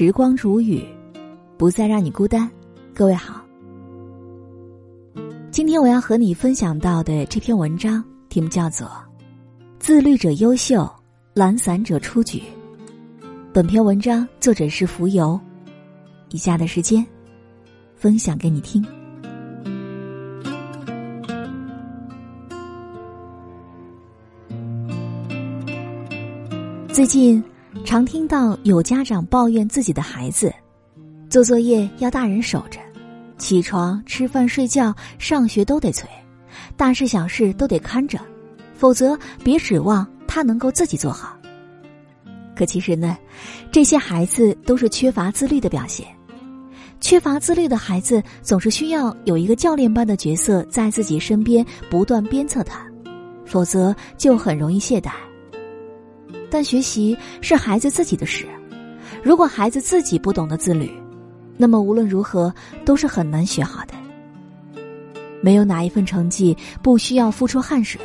时光如雨，不再让你孤单。各位好，今天我要和你分享到的这篇文章题目叫做《自律者优秀，懒散者出局》。本篇文章作者是浮游。以下的时间，分享给你听。最近。常听到有家长抱怨自己的孩子，做作业要大人守着，起床、吃饭、睡觉、上学都得催，大事小事都得看着，否则别指望他能够自己做好。可其实呢，这些孩子都是缺乏自律的表现。缺乏自律的孩子总是需要有一个教练般的角色在自己身边不断鞭策他，否则就很容易懈怠。但学习是孩子自己的事，如果孩子自己不懂得自律，那么无论如何都是很难学好的。没有哪一份成绩不需要付出汗水，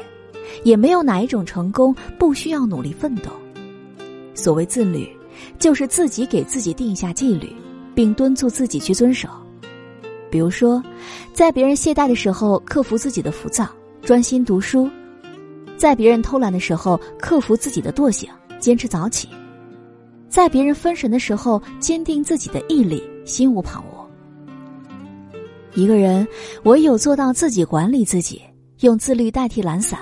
也没有哪一种成功不需要努力奋斗。所谓自律，就是自己给自己定下纪律，并敦促自己去遵守。比如说，在别人懈怠的时候，克服自己的浮躁，专心读书。在别人偷懒的时候，克服自己的惰性，坚持早起；在别人分神的时候，坚定自己的毅力，心无旁骛。一个人唯有做到自己管理自己，用自律代替懒散，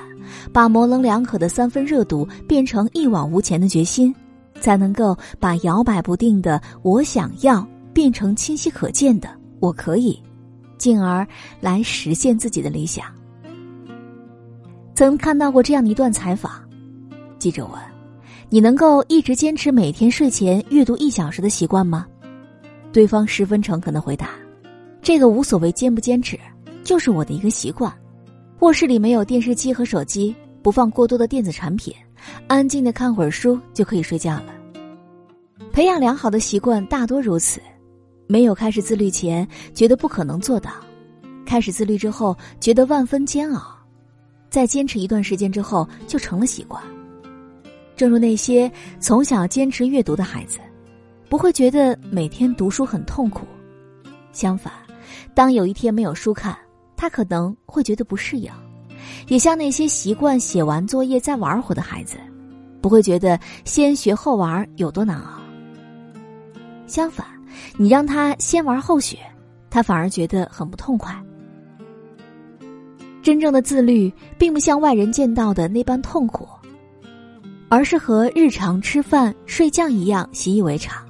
把模棱两可的三分热度变成一往无前的决心，才能够把摇摆不定的“我想要”变成清晰可见的“我可以”，进而来实现自己的理想。曾看到过这样的一段采访，记者问：“你能够一直坚持每天睡前阅读一小时的习惯吗？”对方十分诚恳的回答：“这个无所谓坚不坚持，就是我的一个习惯。卧室里没有电视机和手机，不放过多的电子产品，安静的看会儿书就可以睡觉了。培养良好的习惯大多如此，没有开始自律前觉得不可能做到，开始自律之后觉得万分煎熬。”在坚持一段时间之后，就成了习惯。正如那些从小坚持阅读的孩子，不会觉得每天读书很痛苦；相反，当有一天没有书看，他可能会觉得不适应。也像那些习惯写完作业再玩会的孩子，不会觉得先学后玩有多难熬。相反，你让他先玩后学，他反而觉得很不痛快。真正的自律，并不像外人见到的那般痛苦，而是和日常吃饭、睡觉一样习以为常。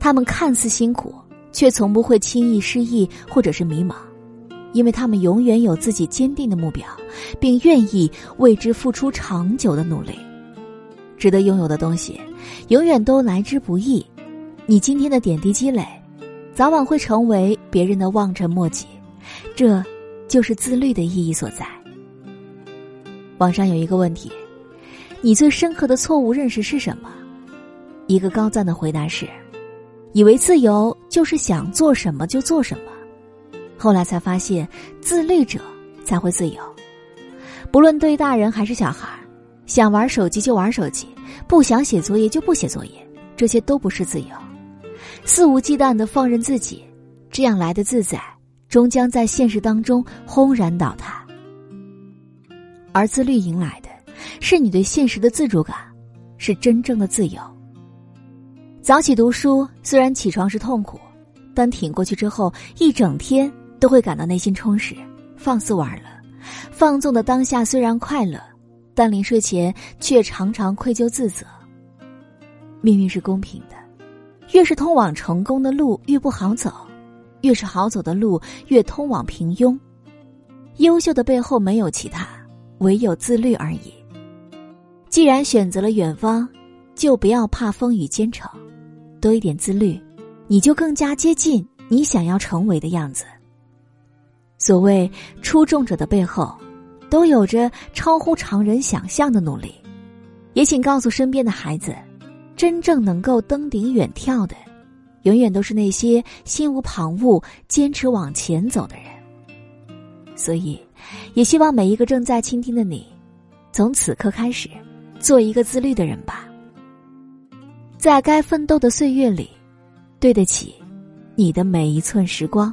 他们看似辛苦，却从不会轻易失意或者是迷茫，因为他们永远有自己坚定的目标，并愿意为之付出长久的努力。值得拥有的东西，永远都来之不易。你今天的点滴积累，早晚会成为别人的望尘莫及。这。就是自律的意义所在。网上有一个问题：你最深刻的错误认识是什么？一个高赞的回答是：以为自由就是想做什么就做什么。后来才发现，自律者才会自由。不论对大人还是小孩，想玩手机就玩手机，不想写作业就不写作业，这些都不是自由。肆无忌惮的放任自己，这样来的自在。终将在现实当中轰然倒塌，而自律迎来的，是你对现实的自主感，是真正的自由。早起读书虽然起床是痛苦，但挺过去之后，一整天都会感到内心充实、放肆玩了。放纵的当下虽然快乐，但临睡前却常常愧疚自责。命运是公平的，越是通往成功的路越不好走。越是好走的路，越通往平庸。优秀的背后没有其他，唯有自律而已。既然选择了远方，就不要怕风雨兼程，多一点自律，你就更加接近你想要成为的样子。所谓出众者的背后，都有着超乎常人想象的努力。也请告诉身边的孩子，真正能够登顶远眺的。永远都是那些心无旁骛、坚持往前走的人。所以，也希望每一个正在倾听的你，从此刻开始，做一个自律的人吧。在该奋斗的岁月里，对得起你的每一寸时光。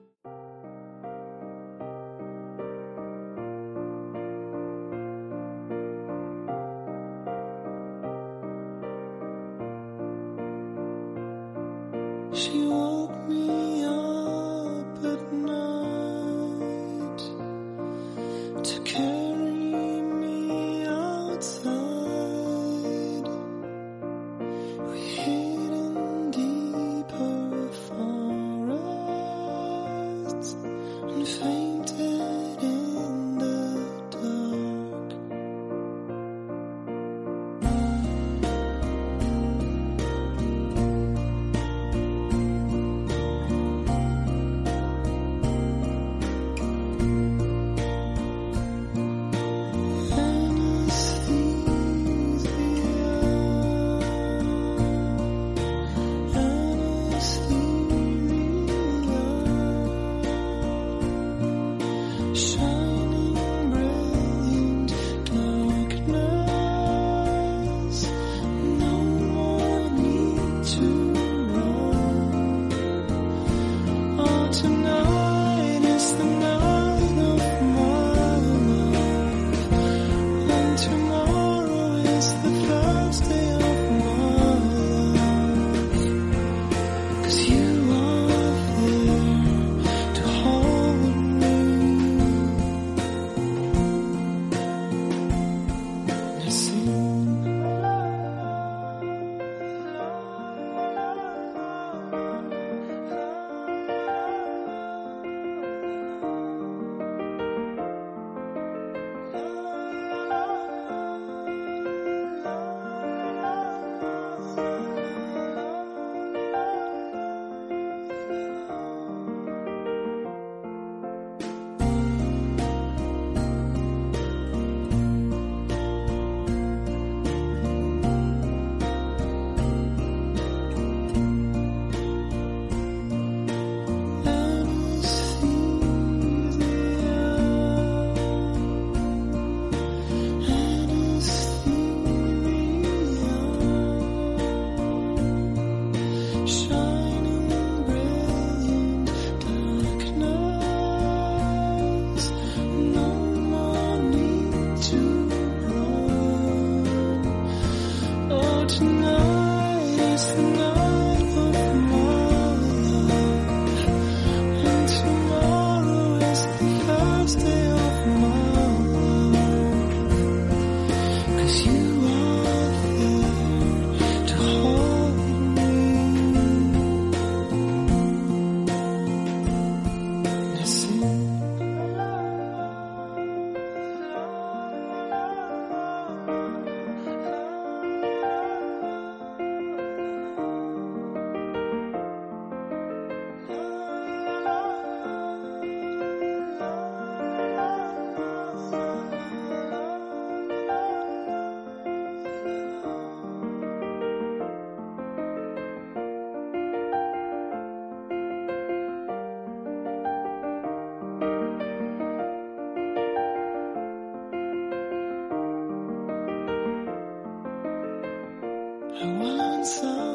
I want some.